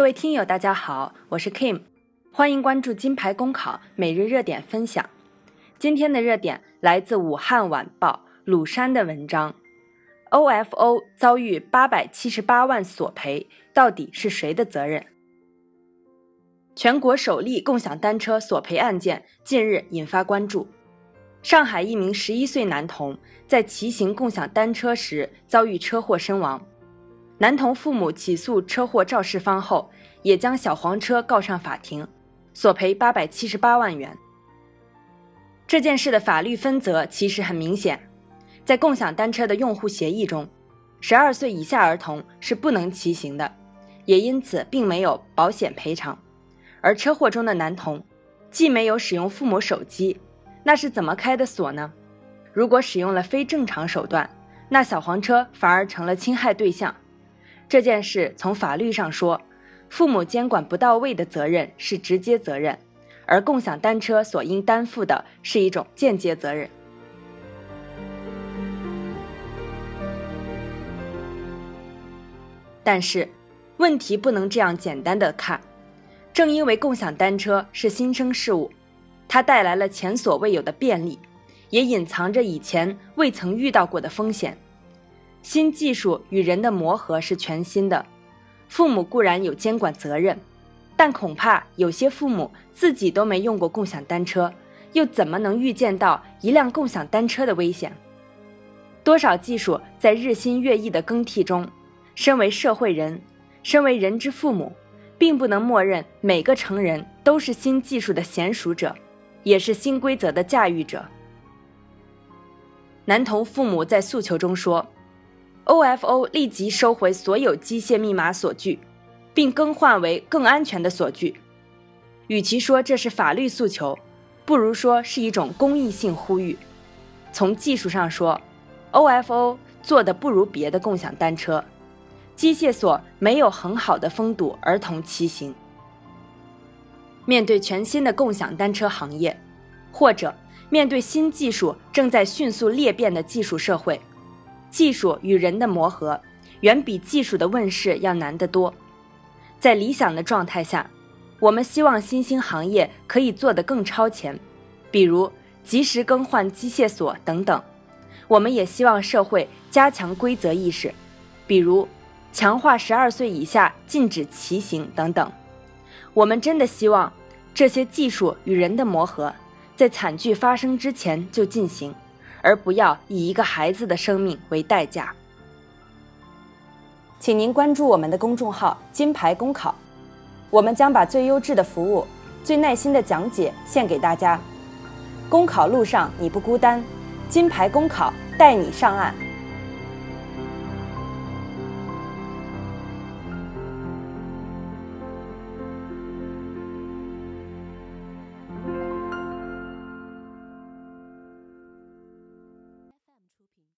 各位听友，大家好，我是 Kim，欢迎关注金牌公考每日热点分享。今天的热点来自武汉晚报鲁山的文章：OFO 遭遇八百七十八万索赔，到底是谁的责任？全国首例共享单车索赔案件近日引发关注。上海一名十一岁男童在骑行共享单车时遭遇车祸身亡。男童父母起诉车祸肇事方后，也将小黄车告上法庭，索赔八百七十八万元。这件事的法律分则其实很明显，在共享单车的用户协议中，十二岁以下儿童是不能骑行的，也因此并没有保险赔偿。而车祸中的男童，既没有使用父母手机，那是怎么开的锁呢？如果使用了非正常手段，那小黄车反而成了侵害对象。这件事从法律上说，父母监管不到位的责任是直接责任，而共享单车所应担负的是一种间接责任。但是，问题不能这样简单的看。正因为共享单车是新生事物，它带来了前所未有的便利，也隐藏着以前未曾遇到过的风险。新技术与人的磨合是全新的，父母固然有监管责任，但恐怕有些父母自己都没用过共享单车，又怎么能预见到一辆共享单车的危险？多少技术在日新月异的更替中，身为社会人，身为人之父母，并不能默认每个成人都是新技术的娴熟者，也是新规则的驾驭者。男童父母在诉求中说。OFO 立即收回所有机械密码锁具，并更换为更安全的锁具。与其说这是法律诉求，不如说是一种公益性呼吁。从技术上说，OFO 做的不如别的共享单车，机械锁没有很好的封堵儿童骑行。面对全新的共享单车行业，或者面对新技术正在迅速裂变的技术社会。技术与人的磨合，远比技术的问世要难得多。在理想的状态下，我们希望新兴行业可以做得更超前，比如及时更换机械锁等等。我们也希望社会加强规则意识，比如强化十二岁以下禁止骑行等等。我们真的希望这些技术与人的磨合，在惨剧发生之前就进行。而不要以一个孩子的生命为代价。请您关注我们的公众号“金牌公考”，我们将把最优质的服务、最耐心的讲解献给大家。公考路上你不孤单，金牌公考带你上岸。